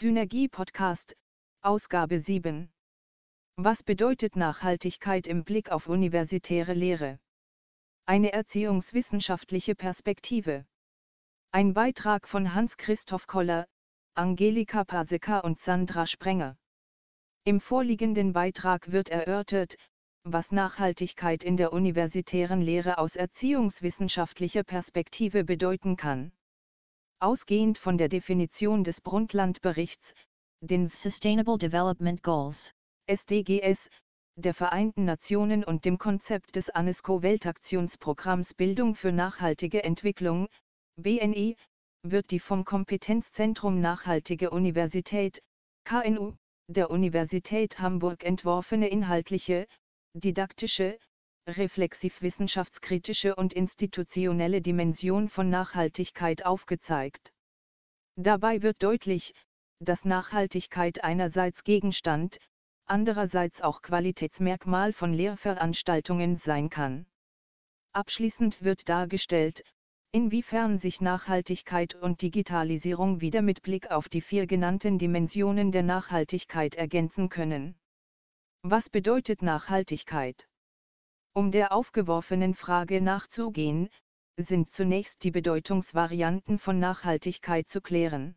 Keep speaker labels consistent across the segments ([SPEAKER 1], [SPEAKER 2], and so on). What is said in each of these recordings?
[SPEAKER 1] Synergie Podcast, Ausgabe 7. Was bedeutet Nachhaltigkeit im Blick auf universitäre Lehre? Eine erziehungswissenschaftliche Perspektive. Ein Beitrag von Hans-Christoph Koller, Angelika Paseka und Sandra Sprenger. Im vorliegenden Beitrag wird erörtert, was Nachhaltigkeit in der universitären Lehre aus erziehungswissenschaftlicher Perspektive bedeuten kann. Ausgehend von der Definition des Brundtland-Berichts, den
[SPEAKER 2] Sustainable Development Goals,
[SPEAKER 1] SDGs, der Vereinten Nationen und dem Konzept des UNESCO-Weltaktionsprogramms Bildung für nachhaltige Entwicklung, BNI, wird die vom Kompetenzzentrum Nachhaltige Universität, KNU, der Universität Hamburg entworfene inhaltliche, didaktische, reflexiv-wissenschaftskritische und institutionelle Dimension von Nachhaltigkeit aufgezeigt. Dabei wird deutlich, dass Nachhaltigkeit einerseits Gegenstand, andererseits auch Qualitätsmerkmal von Lehrveranstaltungen sein kann. Abschließend wird dargestellt, inwiefern sich Nachhaltigkeit und Digitalisierung wieder mit Blick auf die vier genannten Dimensionen der Nachhaltigkeit ergänzen können. Was bedeutet Nachhaltigkeit? Um der aufgeworfenen Frage nachzugehen, sind zunächst die Bedeutungsvarianten von Nachhaltigkeit zu klären.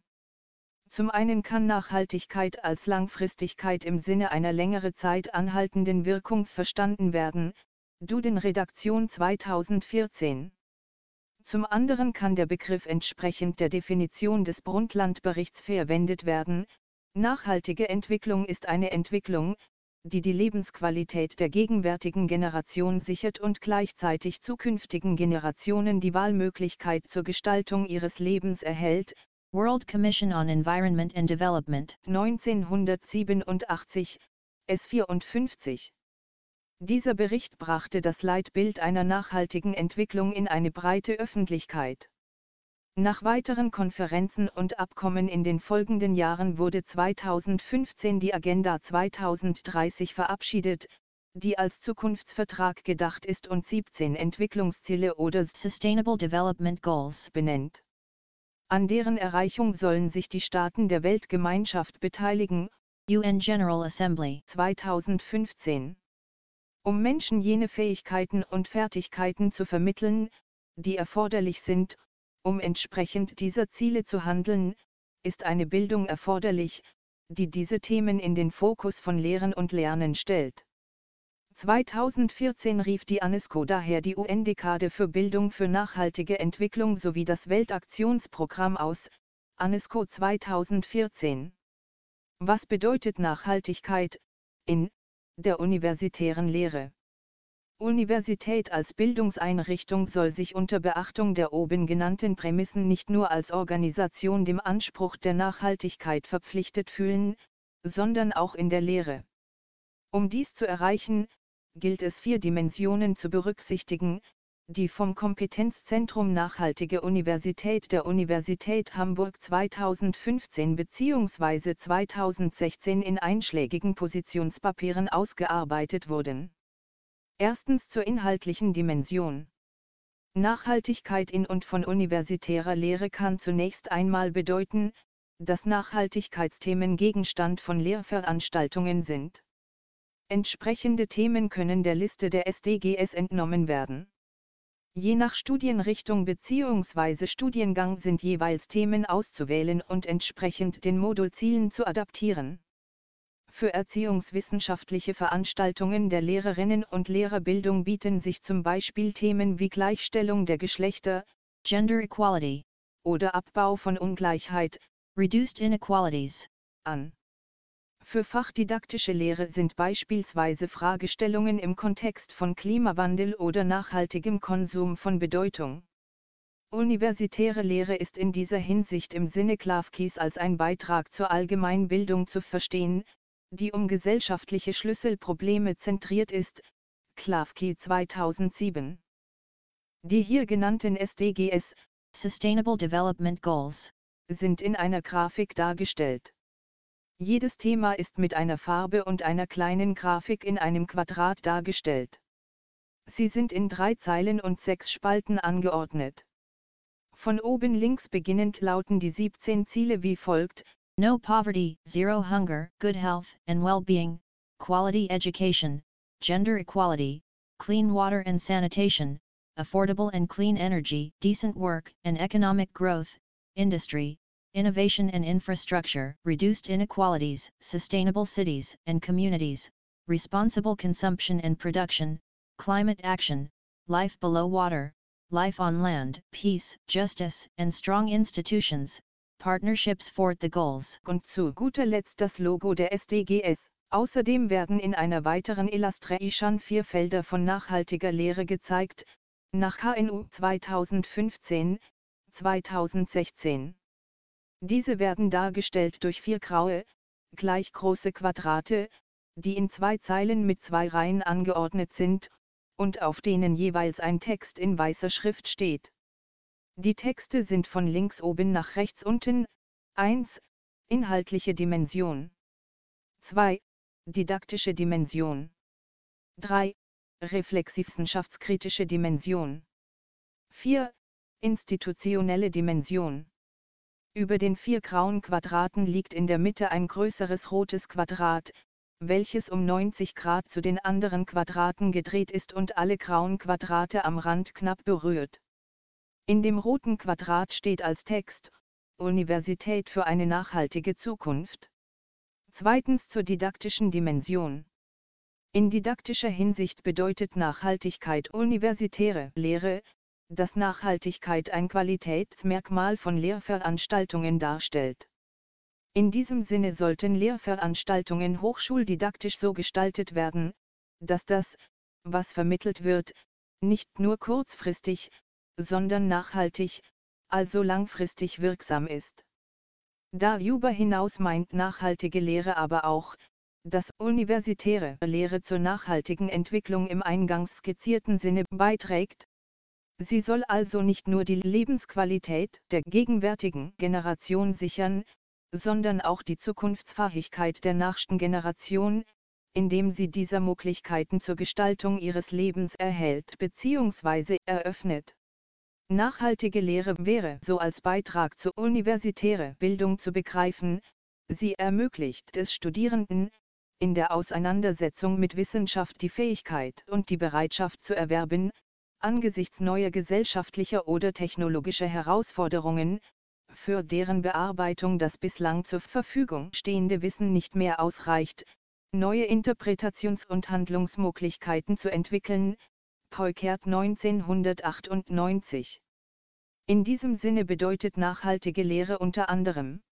[SPEAKER 1] Zum einen kann Nachhaltigkeit als Langfristigkeit im Sinne einer längere Zeit anhaltenden Wirkung verstanden werden, Duden Redaktion 2014. Zum anderen kann der Begriff entsprechend der Definition des Brundtland-Berichts verwendet werden, nachhaltige Entwicklung ist eine Entwicklung, die die Lebensqualität der gegenwärtigen Generation sichert und gleichzeitig zukünftigen Generationen die Wahlmöglichkeit zur Gestaltung ihres Lebens erhält.
[SPEAKER 2] World Commission on Environment and Development
[SPEAKER 1] 1987, S54. Dieser Bericht brachte das Leitbild einer nachhaltigen Entwicklung in eine breite Öffentlichkeit. Nach weiteren Konferenzen und Abkommen in den folgenden Jahren wurde 2015 die Agenda 2030 verabschiedet, die als Zukunftsvertrag gedacht ist und 17 Entwicklungsziele oder
[SPEAKER 2] Sustainable Development Goals
[SPEAKER 1] benennt. An deren Erreichung sollen sich die Staaten der Weltgemeinschaft beteiligen.
[SPEAKER 2] UN General Assembly
[SPEAKER 1] 2015. Um Menschen jene Fähigkeiten und Fertigkeiten zu vermitteln, die erforderlich sind, um entsprechend dieser Ziele zu handeln, ist eine Bildung erforderlich, die diese Themen in den Fokus von Lehren und Lernen stellt. 2014 rief die UNESCO daher die UN-Dekade für Bildung für nachhaltige Entwicklung sowie das Weltaktionsprogramm aus, UNESCO 2014. Was bedeutet Nachhaltigkeit in der universitären Lehre? Universität als Bildungseinrichtung soll sich unter Beachtung der oben genannten Prämissen nicht nur als Organisation dem Anspruch der Nachhaltigkeit verpflichtet fühlen, sondern auch in der Lehre. Um dies zu erreichen, gilt es vier Dimensionen zu berücksichtigen, die vom Kompetenzzentrum Nachhaltige Universität der Universität Hamburg 2015 bzw. 2016 in einschlägigen Positionspapieren ausgearbeitet wurden. Erstens zur inhaltlichen Dimension. Nachhaltigkeit in und von universitärer Lehre kann zunächst einmal bedeuten, dass Nachhaltigkeitsthemen Gegenstand von Lehrveranstaltungen sind. Entsprechende Themen können der Liste der SDGs entnommen werden. Je nach Studienrichtung bzw. Studiengang sind jeweils Themen auszuwählen und entsprechend den Modulzielen zu adaptieren. Für erziehungswissenschaftliche Veranstaltungen der Lehrerinnen und Lehrerbildung bieten sich zum Beispiel Themen wie Gleichstellung der Geschlechter,
[SPEAKER 2] Gender Equality
[SPEAKER 1] oder Abbau von Ungleichheit,
[SPEAKER 2] Reduced Inequalities
[SPEAKER 1] an. Für fachdidaktische Lehre sind beispielsweise Fragestellungen im Kontext von Klimawandel oder nachhaltigem Konsum von Bedeutung. Universitäre Lehre ist in dieser Hinsicht im Sinne Klavkis als ein Beitrag zur Allgemeinbildung zu verstehen, die um gesellschaftliche Schlüsselprobleme zentriert ist, Klavki 2007. Die hier genannten SDGs,
[SPEAKER 2] Sustainable Development Goals,
[SPEAKER 1] sind in einer Grafik dargestellt. Jedes Thema ist mit einer Farbe und einer kleinen Grafik in einem Quadrat dargestellt. Sie sind in drei Zeilen und sechs Spalten angeordnet. Von oben links beginnend lauten die 17 Ziele wie folgt,
[SPEAKER 2] No poverty, zero hunger, good health and well-being, quality education, gender equality, clean water and sanitation, affordable and clean energy, decent work and economic growth, industry, innovation and infrastructure, reduced inequalities, sustainable cities and communities, responsible consumption and production, climate action, life below water, life on land, peace, justice and strong institutions, partnerships for the goals.
[SPEAKER 1] Und zu guter Letzt das Logo der SDGs. Außerdem werden in einer weiteren Illustration vier Felder von nachhaltiger Lehre gezeigt, nach KNU 2015, 2016. Diese werden dargestellt durch vier graue, gleich große Quadrate, die in zwei Zeilen mit zwei Reihen angeordnet sind, und auf denen jeweils ein Text in weißer Schrift steht. Die Texte sind von links oben nach rechts unten, 1. Inhaltliche Dimension. 2. Didaktische Dimension. 3. Reflexivwissenschaftskritische Dimension. 4. Institutionelle Dimension. Über den vier grauen Quadraten liegt in der Mitte ein größeres rotes Quadrat, welches um 90 Grad zu den anderen Quadraten gedreht ist und alle grauen Quadrate am Rand knapp berührt. In dem roten Quadrat steht als Text, Universität für eine nachhaltige Zukunft. Zweitens zur didaktischen Dimension. In didaktischer Hinsicht bedeutet Nachhaltigkeit universitäre Lehre, dass Nachhaltigkeit ein Qualitätsmerkmal von Lehrveranstaltungen darstellt. In diesem Sinne sollten Lehrveranstaltungen hochschuldidaktisch so gestaltet werden, dass das, was vermittelt wird, nicht nur kurzfristig, sondern nachhaltig, also langfristig wirksam ist. Darüber hinaus meint nachhaltige Lehre aber auch, dass universitäre Lehre zur nachhaltigen Entwicklung im eingangs skizzierten Sinne beiträgt, Sie soll also nicht nur die Lebensqualität der gegenwärtigen Generation sichern, sondern auch die Zukunftsfähigkeit der nächsten Generation, indem sie dieser Möglichkeiten zur Gestaltung ihres Lebens erhält bzw. eröffnet. Nachhaltige Lehre wäre so als Beitrag zur universitäre Bildung zu begreifen, sie ermöglicht es Studierenden, in der Auseinandersetzung mit Wissenschaft die Fähigkeit und die Bereitschaft zu erwerben, angesichts neuer gesellschaftlicher oder technologischer Herausforderungen, für deren Bearbeitung das bislang zur Verfügung stehende Wissen nicht mehr ausreicht, neue Interpretations- und Handlungsmöglichkeiten zu entwickeln, Peukert 1998. In diesem Sinne bedeutet nachhaltige Lehre unter anderem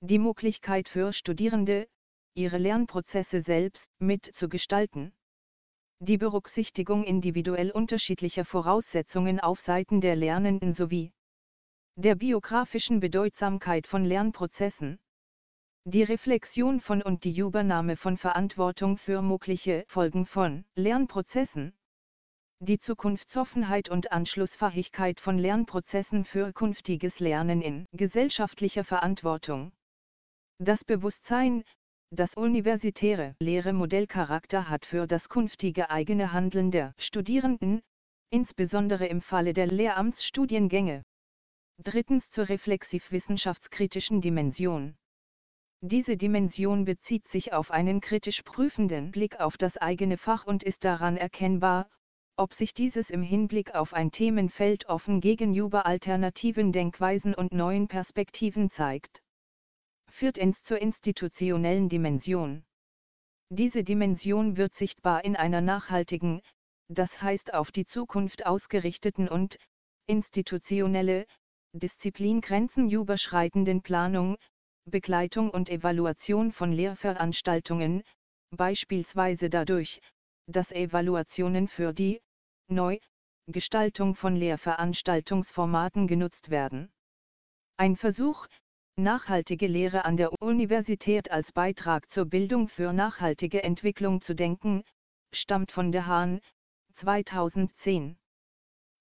[SPEAKER 1] die Möglichkeit für Studierende, ihre Lernprozesse selbst mitzugestalten, die Berücksichtigung individuell unterschiedlicher Voraussetzungen auf Seiten der Lernenden sowie der biografischen Bedeutsamkeit von Lernprozessen, die Reflexion von und die Übernahme von Verantwortung für mögliche Folgen von Lernprozessen, die Zukunftsoffenheit und Anschlussfähigkeit von Lernprozessen für künftiges Lernen in gesellschaftlicher Verantwortung. Das Bewusstsein, das universitäre Lehre Modellcharakter hat für das künftige eigene Handeln der Studierenden, insbesondere im Falle der Lehramtsstudiengänge. Drittens zur reflexiv-wissenschaftskritischen Dimension. Diese Dimension bezieht sich auf einen kritisch prüfenden Blick auf das eigene Fach und ist daran erkennbar, ob sich dieses im Hinblick auf ein Themenfeld offen gegenüber alternativen Denkweisen und neuen Perspektiven zeigt. Viertens zur institutionellen Dimension. Diese Dimension wird sichtbar in einer nachhaltigen, das heißt auf die Zukunft ausgerichteten und institutionelle, Disziplingrenzen überschreitenden Planung, Begleitung und Evaluation von Lehrveranstaltungen, beispielsweise dadurch, dass Evaluationen für die Neugestaltung von Lehrveranstaltungsformaten genutzt werden. Ein Versuch, nachhaltige Lehre an der Universität als Beitrag zur Bildung für nachhaltige Entwicklung zu denken, stammt von der Hahn, 2010.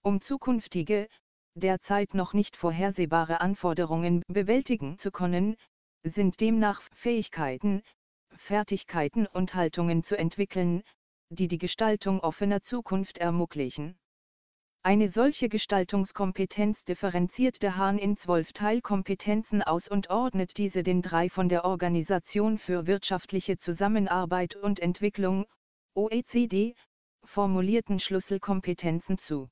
[SPEAKER 1] Um zukünftige, derzeit noch nicht vorhersehbare Anforderungen bewältigen zu können, sind demnach Fähigkeiten, Fertigkeiten und Haltungen zu entwickeln, die die Gestaltung offener Zukunft ermöglichen. Eine solche Gestaltungskompetenz differenziert der Hahn in zwölf Teilkompetenzen aus und ordnet diese den drei von der Organisation für wirtschaftliche Zusammenarbeit und Entwicklung, OECD, formulierten Schlüsselkompetenzen zu.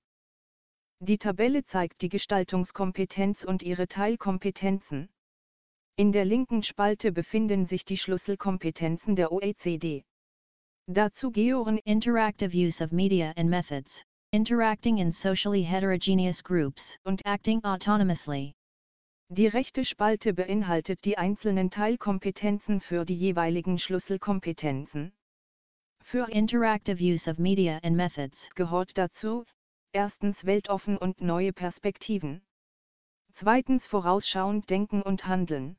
[SPEAKER 1] Die Tabelle zeigt die Gestaltungskompetenz und ihre Teilkompetenzen. In der linken Spalte befinden sich die Schlüsselkompetenzen der OECD. Dazu gehören
[SPEAKER 2] Interactive use of media and methods interacting in socially heterogeneous groups,
[SPEAKER 1] und
[SPEAKER 2] acting autonomously.
[SPEAKER 1] Die rechte Spalte beinhaltet die einzelnen Teilkompetenzen für die jeweiligen Schlüsselkompetenzen. Für
[SPEAKER 2] Interactive use of media and methods
[SPEAKER 1] gehört dazu, erstens weltoffen und neue Perspektiven. Zweitens vorausschauend denken und handeln.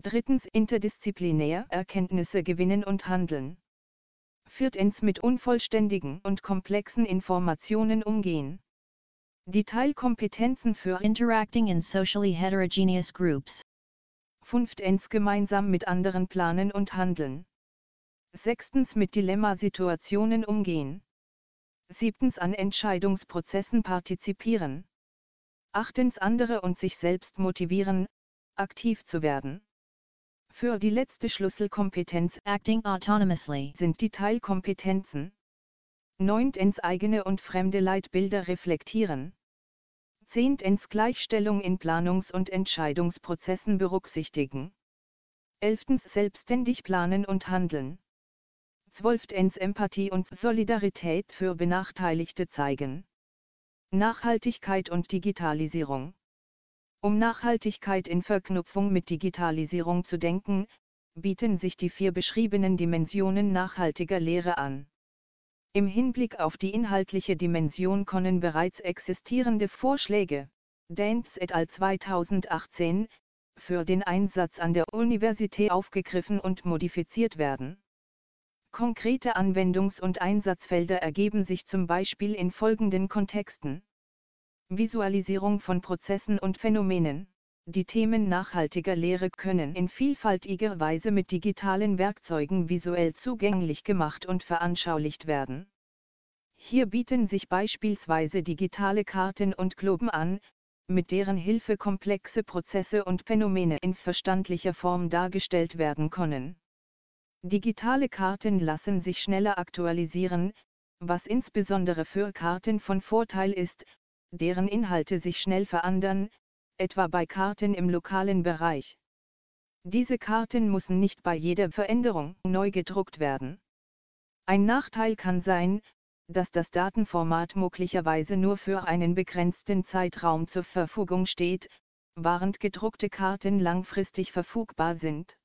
[SPEAKER 1] Drittens interdisziplinär Erkenntnisse gewinnen und handeln. Viertens mit unvollständigen und komplexen Informationen umgehen. Die Teilkompetenzen für
[SPEAKER 2] interacting in socially heterogeneous groups.
[SPEAKER 1] Fünftens gemeinsam mit anderen planen und handeln. Sechstens mit Dilemmasituationen umgehen. Siebtens an Entscheidungsprozessen partizipieren. Achtens andere und sich selbst motivieren, aktiv zu werden. Für die letzte Schlüsselkompetenz
[SPEAKER 2] acting autonomously
[SPEAKER 1] sind die Teilkompetenzen. Neuntens eigene und fremde Leitbilder reflektieren. Zehntens Gleichstellung in Planungs- und Entscheidungsprozessen berücksichtigen. Elftens selbstständig planen und handeln. Zwölftens Empathie und Solidarität für Benachteiligte zeigen. Nachhaltigkeit und Digitalisierung. Um Nachhaltigkeit in Verknüpfung mit Digitalisierung zu denken, bieten sich die vier beschriebenen Dimensionen nachhaltiger Lehre an. Im Hinblick auf die inhaltliche Dimension können bereits existierende Vorschläge, Dance et al. 2018, für den Einsatz an der Universität aufgegriffen und modifiziert werden. Konkrete Anwendungs- und Einsatzfelder ergeben sich zum Beispiel in folgenden Kontexten. Visualisierung von Prozessen und Phänomenen. Die Themen nachhaltiger Lehre können in vielfältiger Weise mit digitalen Werkzeugen visuell zugänglich gemacht und veranschaulicht werden. Hier bieten sich beispielsweise digitale Karten und Globen an, mit deren Hilfe komplexe Prozesse und Phänomene in verstandlicher Form dargestellt werden können. Digitale Karten lassen sich schneller aktualisieren, was insbesondere für Karten von Vorteil ist, deren Inhalte sich schnell verändern, etwa bei Karten im lokalen Bereich. Diese Karten müssen nicht bei jeder Veränderung neu gedruckt werden. Ein Nachteil kann sein, dass das Datenformat möglicherweise nur für einen begrenzten Zeitraum zur Verfügung steht, während gedruckte Karten langfristig verfügbar sind.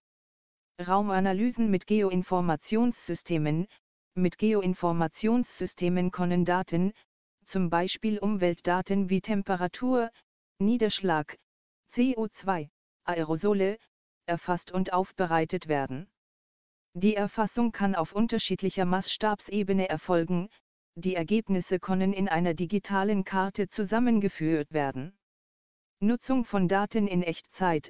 [SPEAKER 1] Raumanalysen mit Geoinformationssystemen Mit Geoinformationssystemen können Daten, zum Beispiel Umweltdaten wie Temperatur, Niederschlag, CO2, Aerosole, erfasst und aufbereitet werden. Die Erfassung kann auf unterschiedlicher Maßstabsebene erfolgen, die Ergebnisse können in einer digitalen Karte zusammengeführt werden. Nutzung von Daten in Echtzeit,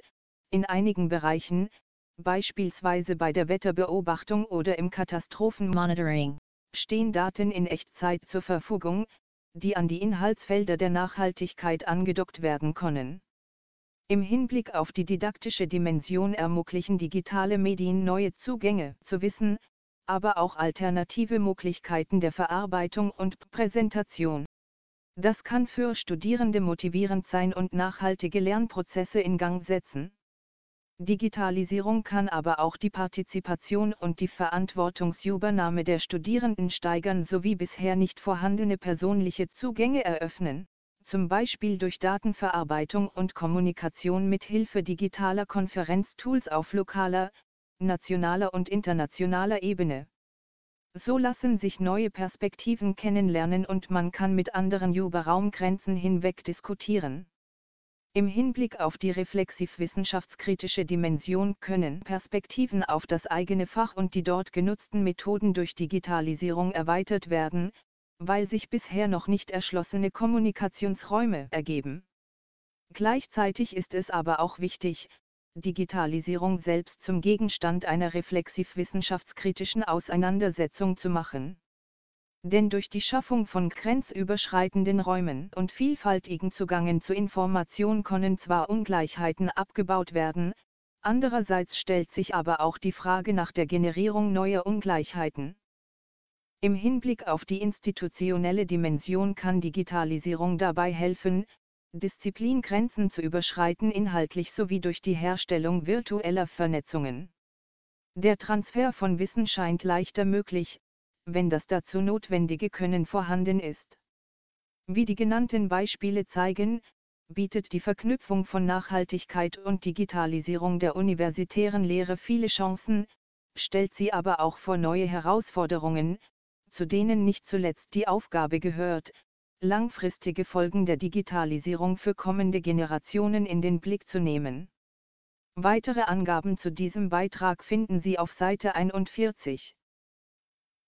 [SPEAKER 1] in einigen Bereichen, beispielsweise bei der Wetterbeobachtung oder im Katastrophenmonitoring, stehen Daten in Echtzeit zur Verfügung, die an die Inhaltsfelder der Nachhaltigkeit angedockt werden können. Im Hinblick auf die didaktische Dimension ermöglichen digitale Medien neue Zugänge zu Wissen, aber auch alternative Möglichkeiten der Verarbeitung und Präsentation. Das kann für Studierende motivierend sein und nachhaltige Lernprozesse in Gang setzen. Digitalisierung kann aber auch die Partizipation und die Verantwortungsübernahme der Studierenden steigern sowie bisher nicht vorhandene persönliche Zugänge eröffnen, zum Beispiel durch Datenverarbeitung und Kommunikation mit Hilfe digitaler Konferenztools auf lokaler, nationaler und internationaler Ebene. So lassen sich neue Perspektiven kennenlernen und man kann mit anderen über Raumgrenzen hinweg diskutieren. Im Hinblick auf die reflexiv-wissenschaftskritische Dimension können Perspektiven auf das eigene Fach und die dort genutzten Methoden durch Digitalisierung erweitert werden, weil sich bisher noch nicht erschlossene Kommunikationsräume ergeben. Gleichzeitig ist es aber auch wichtig, Digitalisierung selbst zum Gegenstand einer reflexiv-wissenschaftskritischen Auseinandersetzung zu machen. Denn durch die Schaffung von grenzüberschreitenden Räumen und vielfältigen Zugangen zu Information können zwar Ungleichheiten abgebaut werden, andererseits stellt sich aber auch die Frage nach der Generierung neuer Ungleichheiten. Im Hinblick auf die institutionelle Dimension kann Digitalisierung dabei helfen, Disziplingrenzen zu überschreiten inhaltlich sowie durch die Herstellung virtueller Vernetzungen. Der Transfer von Wissen scheint leichter möglich, wenn das dazu notwendige Können vorhanden ist. Wie die genannten Beispiele zeigen, bietet die Verknüpfung von Nachhaltigkeit und Digitalisierung der universitären Lehre viele Chancen, stellt sie aber auch vor neue Herausforderungen, zu denen nicht zuletzt die Aufgabe gehört, langfristige Folgen der Digitalisierung für kommende Generationen in den Blick zu nehmen. Weitere Angaben zu diesem Beitrag finden Sie auf Seite 41.